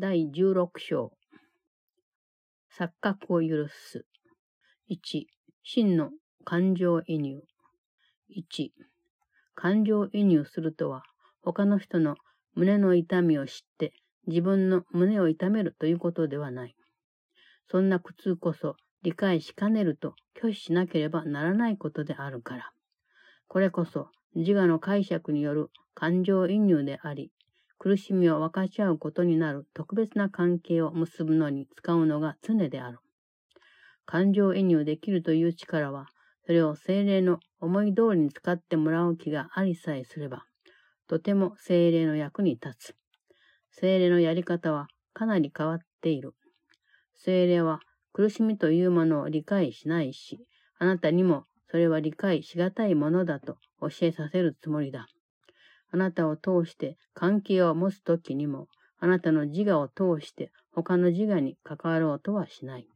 第16章。錯覚を許す。1、真の感情移入。1、感情移入するとは、他の人の胸の痛みを知って自分の胸を痛めるということではない。そんな苦痛こそ理解しかねると拒否しなければならないことであるから。これこそ自我の解釈による感情移入であり、苦しみを分かち合うことになる特別な関係を結ぶのに使うのが常である。感情移入できるという力は、それを精霊の思い通りに使ってもらう気がありさえすれば、とても精霊の役に立つ。精霊のやり方はかなり変わっている。精霊は苦しみというものを理解しないし、あなたにもそれは理解しがたいものだと教えさせるつもりだ。あなたを通して関係を持つときにも、あなたの自我を通して他の自我に関わろうとはしない。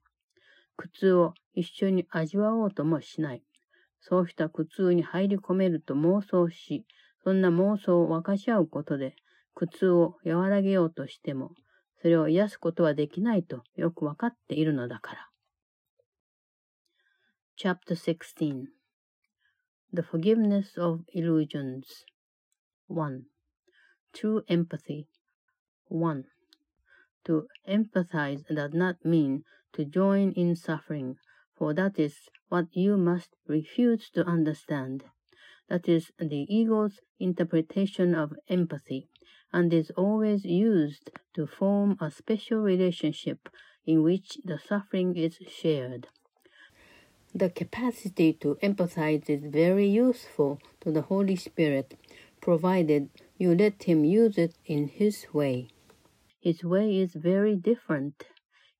苦痛を一緒に味わおうともしない。そうした苦痛に入り込めると妄想し、そんな妄想を分かち合うことで、苦痛を和らげようとしても、それを癒すことはできないとよくわかっているのだから。Chapter 16 The Forgiveness of Illusions 1. True empathy 1. To empathize does not mean to join in suffering, for that is what you must refuse to understand. That is the ego's interpretation of empathy, and is always used to form a special relationship in which the suffering is shared. The capacity to empathize is very useful to the Holy Spirit, provided you let Him use it in His way. His way is very different.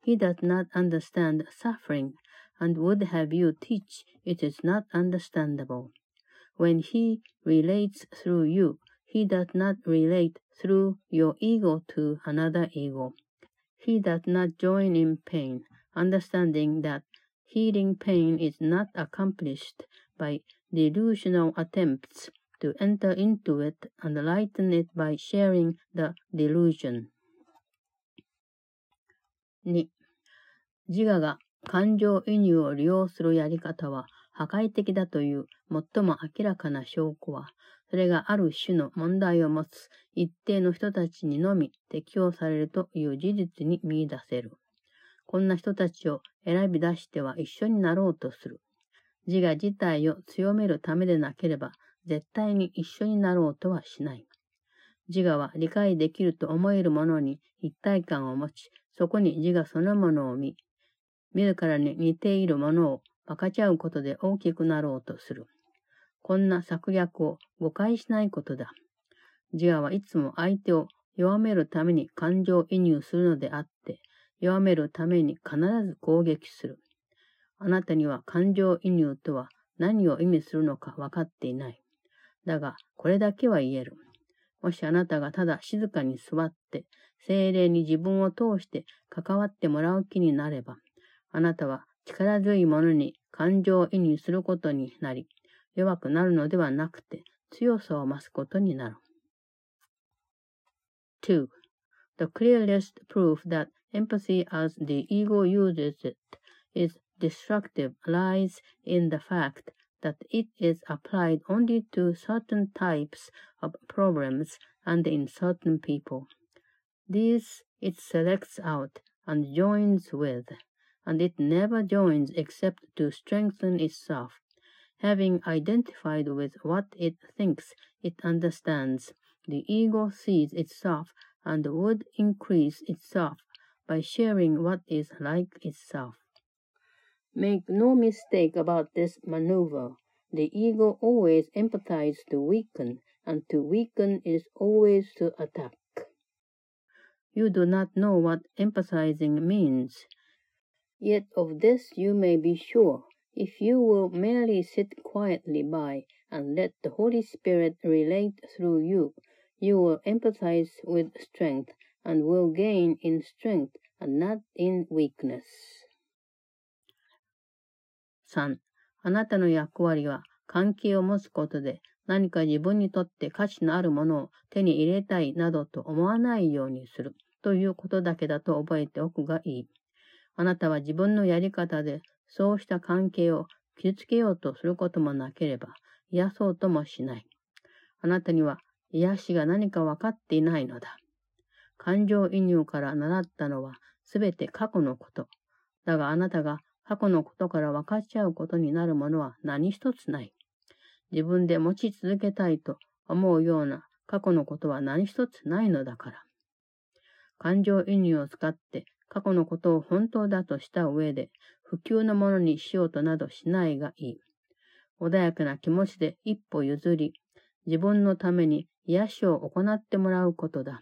He does not understand suffering and would have you teach it is not understandable. When He relates through you, He does not relate through your ego to another ego. He does not join in pain, understanding that healing pain is not accomplished by delusional attempts to enter into it and lighten it by sharing the delusion. 2. 自我が感情移入を利用するやり方は破壊的だという最も明らかな証拠は、それがある種の問題を持つ一定の人たちにのみ適用されるという事実に見出せる。こんな人たちを選び出しては一緒になろうとする。自我自体を強めるためでなければ、絶対に一緒になろうとはしない。自我は理解できると思えるものに一体感を持ち、そこに自我そのものを見、自らに似ているものを分かち合うことで大きくなろうとする。こんな策略を誤解しないことだ。自我はいつも相手を弱めるために感情移入するのであって、弱めるために必ず攻撃する。あなたには感情移入とは何を意味するのか分かっていない。だが、これだけは言える。もしあなたがただ静かに座って、精霊に自分を通して関わってもらう気になれば、あなたは力強いものに感情移入することになり、弱くなるのではなくて強さを増すことになる。2. The clearest proof that empathy as the ego uses it is destructive lies in the fact that it is applied only to certain types of problems and in certain people. These it selects out and joins with, and it never joins except to strengthen itself. Having identified with what it thinks it understands, the ego sees itself and would increase itself by sharing what is like itself. Make no mistake about this maneuver. The ego always empathizes to weaken, and to weaken is always to attack. You do not know what empathizing means. Yet of this you may be sure. If you will merely sit quietly by and let the Holy Spirit relate through you, you will empathize with strength and will gain in strength and not in weakness. 3. あなたの役割は関係を持つことで何か自分にとって価値のあるものを手に入れたいなどと思わないようにするということだけだと覚えておくがいい。あなたは自分のやり方でそうした関係を傷つけようとすることもなければ、癒そうともしない。あなたには癒しが何か分かっていないのだ。感情移入から習ったのはすべて過去のこと。だがあなたが過去のことから分かっちゃうことになるものは何一つない。自分で持ち続けたいと思うような過去のことは何一つないのだから。感情移入を使って過去のことを本当だとした上で、普及のものにしようとなどしないがいい。穏やかな気持ちで一歩譲り、自分のために癒しを行ってもらうことだ。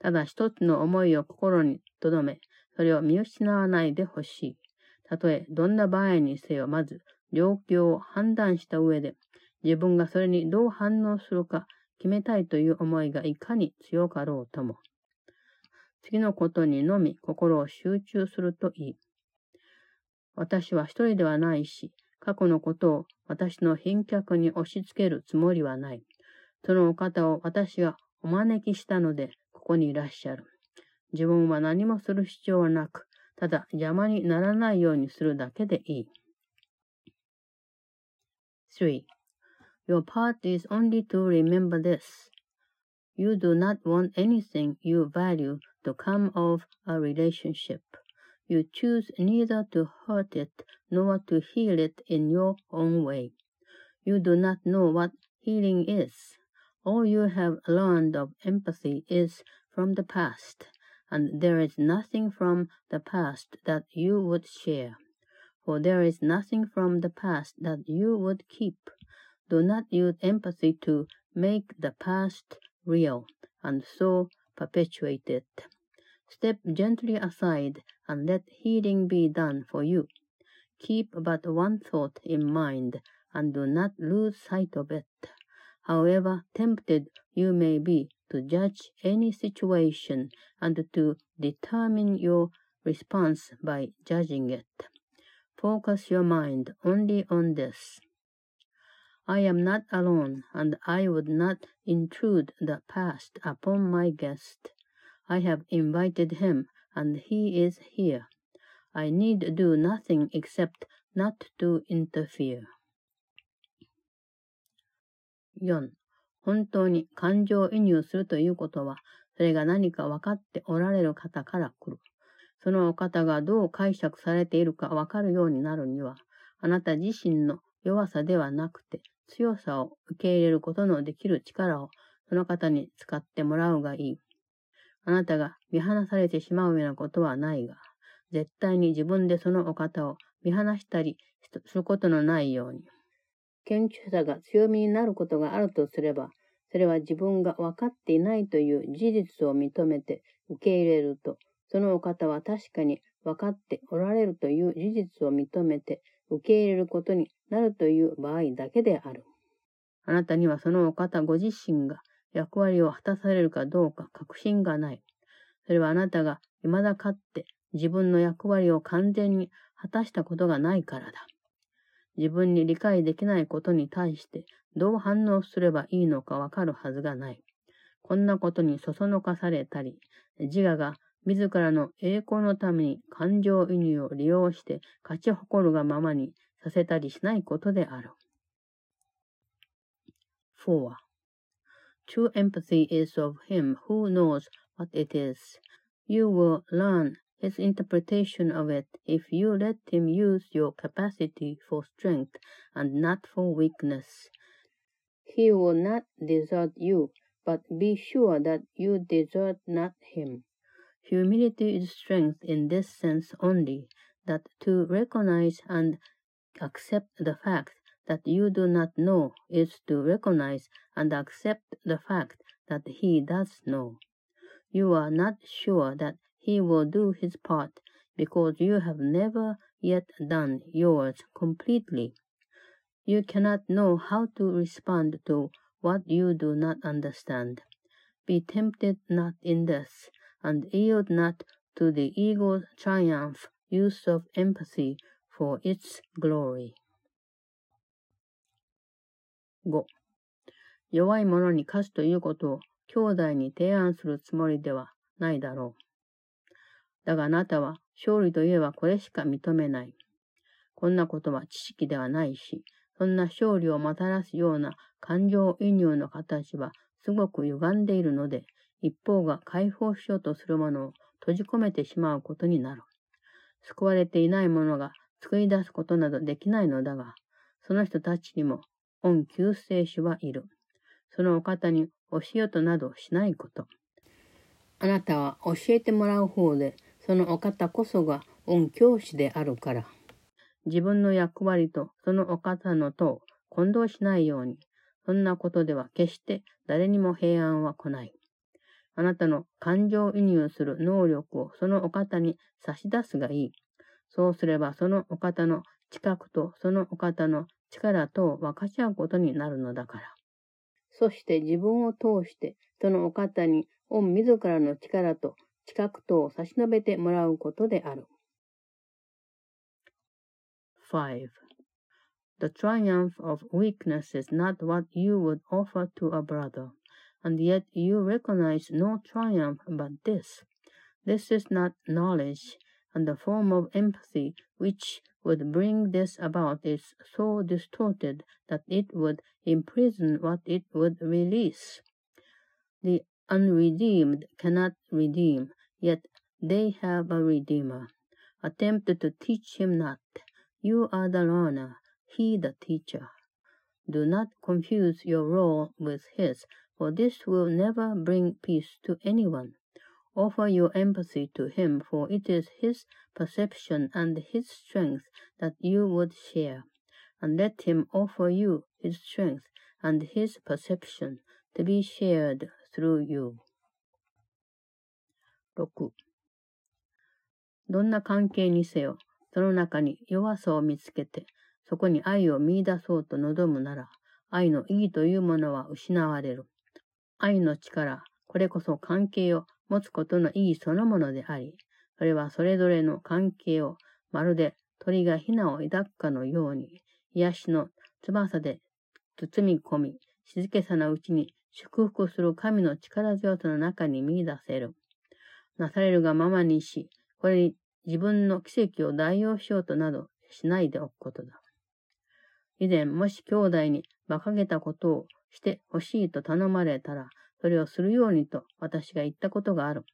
ただ一つの思いを心に留め、それを見失わないでほしい。たとえどんな場合にせよ、まず状況を判断した上で、自分がそれにどう反応するか決めたいという思いがいかに強かろうとも。次のことにのみ心を集中するといい。私は一人ではないし、過去のことを私の賓客に押し付けるつもりはない。そのお方を私がお招きしたので、ここにいらっしゃる。自分は何もする必要はなく、ただ邪魔にならないようにするだけでいい。3. Your part is only to remember this. You do not want anything you value to come of a relationship. You choose neither to hurt it nor to heal it in your own way. You do not know what healing is. All you have learned of empathy is from the past, and there is nothing from the past that you would share. For there is nothing from the past that you would keep. Do not use empathy to make the past real and so perpetuate it. Step gently aside and let healing be done for you. Keep but one thought in mind and do not lose sight of it. However tempted you may be to judge any situation and to determine your response by judging it. Focus your mind only on this. I am not alone, and I would not intrude the past upon my guest. I have invited him, and he is here. I need do nothing except not to interfere. 4. 本当に感情移入するということは、それが何か分かっておられる方から来る。そのお方がどう解釈されているか分かるようになるには、あなた自身の弱さではなくて、強さを受け入れることのできる力をその方に使ってもらうがいい。あなたが見放されてしまうようなことはないが、絶対に自分でそのお方を見放したりすることのないように。謙虚さが強みになることがあるとすれば、それは自分が分かっていないという事実を認めて受け入れると、そのお方は確かに分かっておられるという事実を認めて受け入れることになるという場合だけである。あなたにはそのお方ご自身が役割を果たされるかどうか確信がない。それはあなたが未だかって自分の役割を完全に果たしたことがないからだ。自分に理解できないことに対してどう反応すればいいのかわかるはずがない。こんなことにそそのかされたり、自我が自らの栄光のために感情移入を利用して勝ち誇るがままにさせたりしないことである。4. True empathy is of him who knows what it is. You will learn his interpretation of it if you let him use your capacity for strength and not for weakness. He will not desert you, but be sure that you desert not him. Humility is strength in this sense only, that to recognize and accept the fact that you do not know is to recognize and accept the fact that he does know. You are not sure that he will do his part because you have never yet done yours completely. You cannot know how to respond to what you do not understand. Be tempted not in this, and yield not to the ego's triumph use of empathy for its glory. 5. 弱い者に勝つということを兄弟に提案するつもりでは ないだろう。 だがあなたは勝利といえばこれしか認めない。こんなことは知識ではないし、そんな勝利をもたらすような感情移入の形はすごく歪んでいるので、一方が解放しようとするものを閉じ込めてしまうことになる。救われていないものが救い出すことなどできないのだが、その人たちにも恩救世主はいる。そのお方に教えようとなどしないこと。あなたは教えてもらう方で、そのお方こそが恩教師であるから。自分の役割とそのお方のとを混同しないように、そんなことでは決して誰にも平安は来ない。あなたの感情移入する能力をそのお方に差し出すがいい。そうすればそのお方の近くとそのお方の力とを分かち合うことになるのだから。そして自分を通してそのお方に御自らの力と近くとを差し伸べてもらうことである。5. The triumph of weakness is not what you would offer to a brother, and yet you recognize no triumph but this. This is not knowledge, and the form of empathy which would bring this about is so distorted that it would imprison what it would release. The unredeemed cannot redeem, yet they have a Redeemer. Attempt to teach him not. You are the learner, he the teacher. Do not confuse your role with his, for this will never bring peace to anyone. Offer your empathy to him, for it is his perception and his strength that you would share, and let him offer you his strength and his perception to be shared through you. 6. どんな関係にせよ、その中に弱さを見つけて、そこに愛を見出そうと望むなら、愛の意義というものは失われる。愛の力、これこそ関係を持つことの意義そのものであり、それはそれぞれの関係をまるで鳥がヒナを抱くかのように、癒しの翼で包み込み、静けさなうちに祝福する神の力強さの中に見出せる。なされるがままにし、これに自分の奇跡を代用しようとなどしないでおくことだ。以前、もし兄弟に馬鹿げたことをしてほしいと頼まれたら、それをするようにと私が言ったことがある。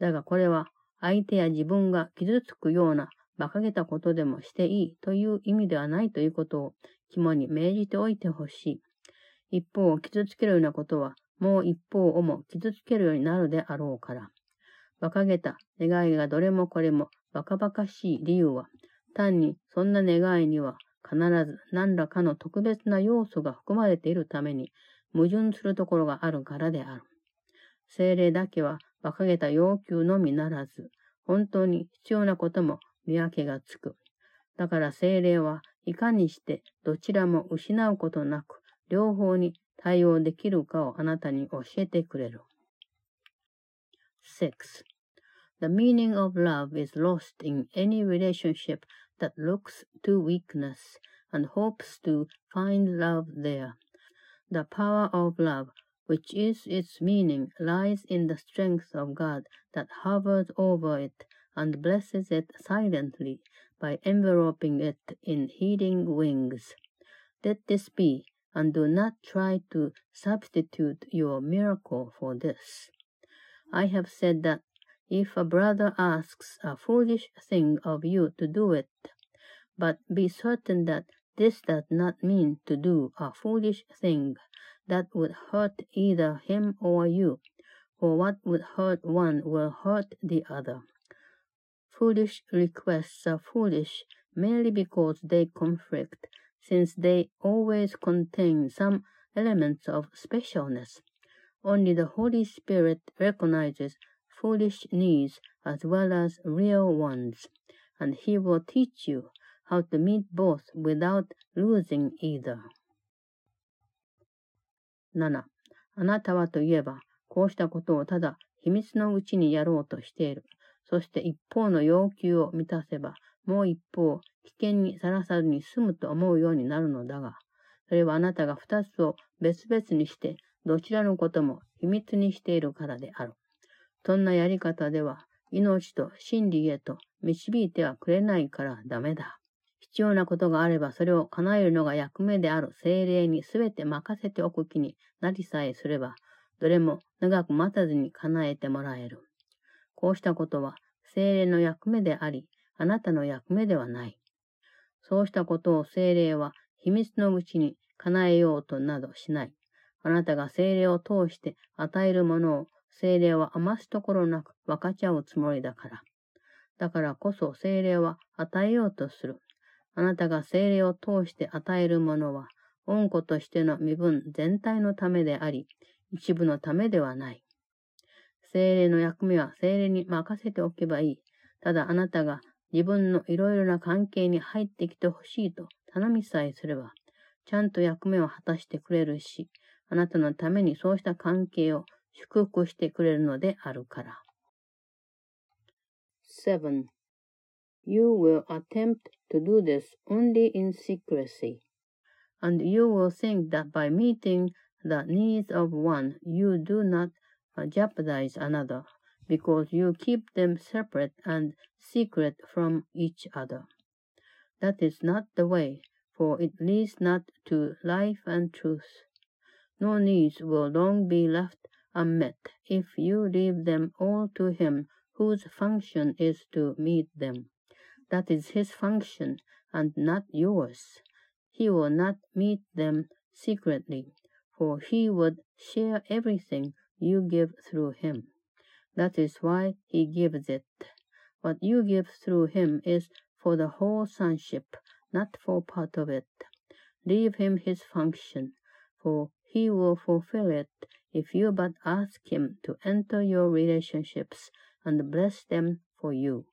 だがこれは相手や自分が傷つくような馬鹿げたことでもしていいという意味ではないということを肝に銘じておいてほしい。一方を傷つけるようなことはもう一方をも傷つけるようになるであろうから。馬鹿げた願いがどれもこれも馬鹿馬鹿しい理由は、単にそんな願いには必ず何らかの特別な要素が含まれているために矛盾するところがあるからである。精霊だけは馬鹿げた要求のみならず、本当に必要なことも見分けがつく。だから精霊はいかにしてどちらも失うことなく、両方に対応できるかをあなたに教えてくれる。6. The meaning of love is lost in any relationship that looks to weakness and hopes to find love there. The power of love, which is its meaning, lies in the strength of God that hovers over it and blesses it silently by enveloping it in healing wings. Let this be, and do not try to substitute your miracle for this. I have said that if a brother asks a foolish thing of you to do it, but be certain that this does not mean to do a foolish thing that would hurt either him or you, for what would hurt one will hurt the other. Foolish requests are foolish merely because they conflict, since they always contain some elements of specialness. Only the Holy Spirit recognizes foolish needs as well as real ones, and He will teach you how to meet both without losing either. 7. あなたはといえば、こうしたことをただ秘密のうちにやろうとしている。そして一方の要求を満たせば、もう一方、危険にさらさずに済むと思うようになるのだが、それはあなたが二つを別々にして、どちらのことも秘密にしているからである。そんなやり方では、命と真理へと導いてはくれないからダメだ。必要なことがあればそれを叶えるのが役目である精霊にすべて任せておく気になりさえすれば、どれも長く待たずに叶えてもらえる。こうしたことは精霊の役目であり、あなたの役目ではない。そうしたことを精霊は秘密のうちに叶えようとなどしない。あなたが精霊を通して与えるものを精霊は余すところなく分かち合うつもりだから。だからこそ精霊は与えようとする。あなたが精霊を通して与えるものは、恩子としての身分全体のためであり、一部のためではない。精霊の役目は精霊に任せておけばいい。ただあなたが自分のいろいろな関係に入ってきてほしいと頼みさえすれば、ちゃんと役目を果たしてくれるし、あなたのためにそうした関係を祝福してくれるのであるから。7. You will attempt to do this only in secrecy, and you will think that by meeting the needs of one, you do not jeopardize another. because you keep them separate and secret from each other. That is not the way, for it leads not to life and truth. No needs will long be left unmet if you leave them all to him whose function is to meet them. That is his function and not yours. He will not meet them secretly, for he would share everything you give through him. That is why he gives it. What you give through him is for the whole sonship, not for part of it. Leave him his function, for he will fulfill it if you but ask him to enter your relationships and bless them for you.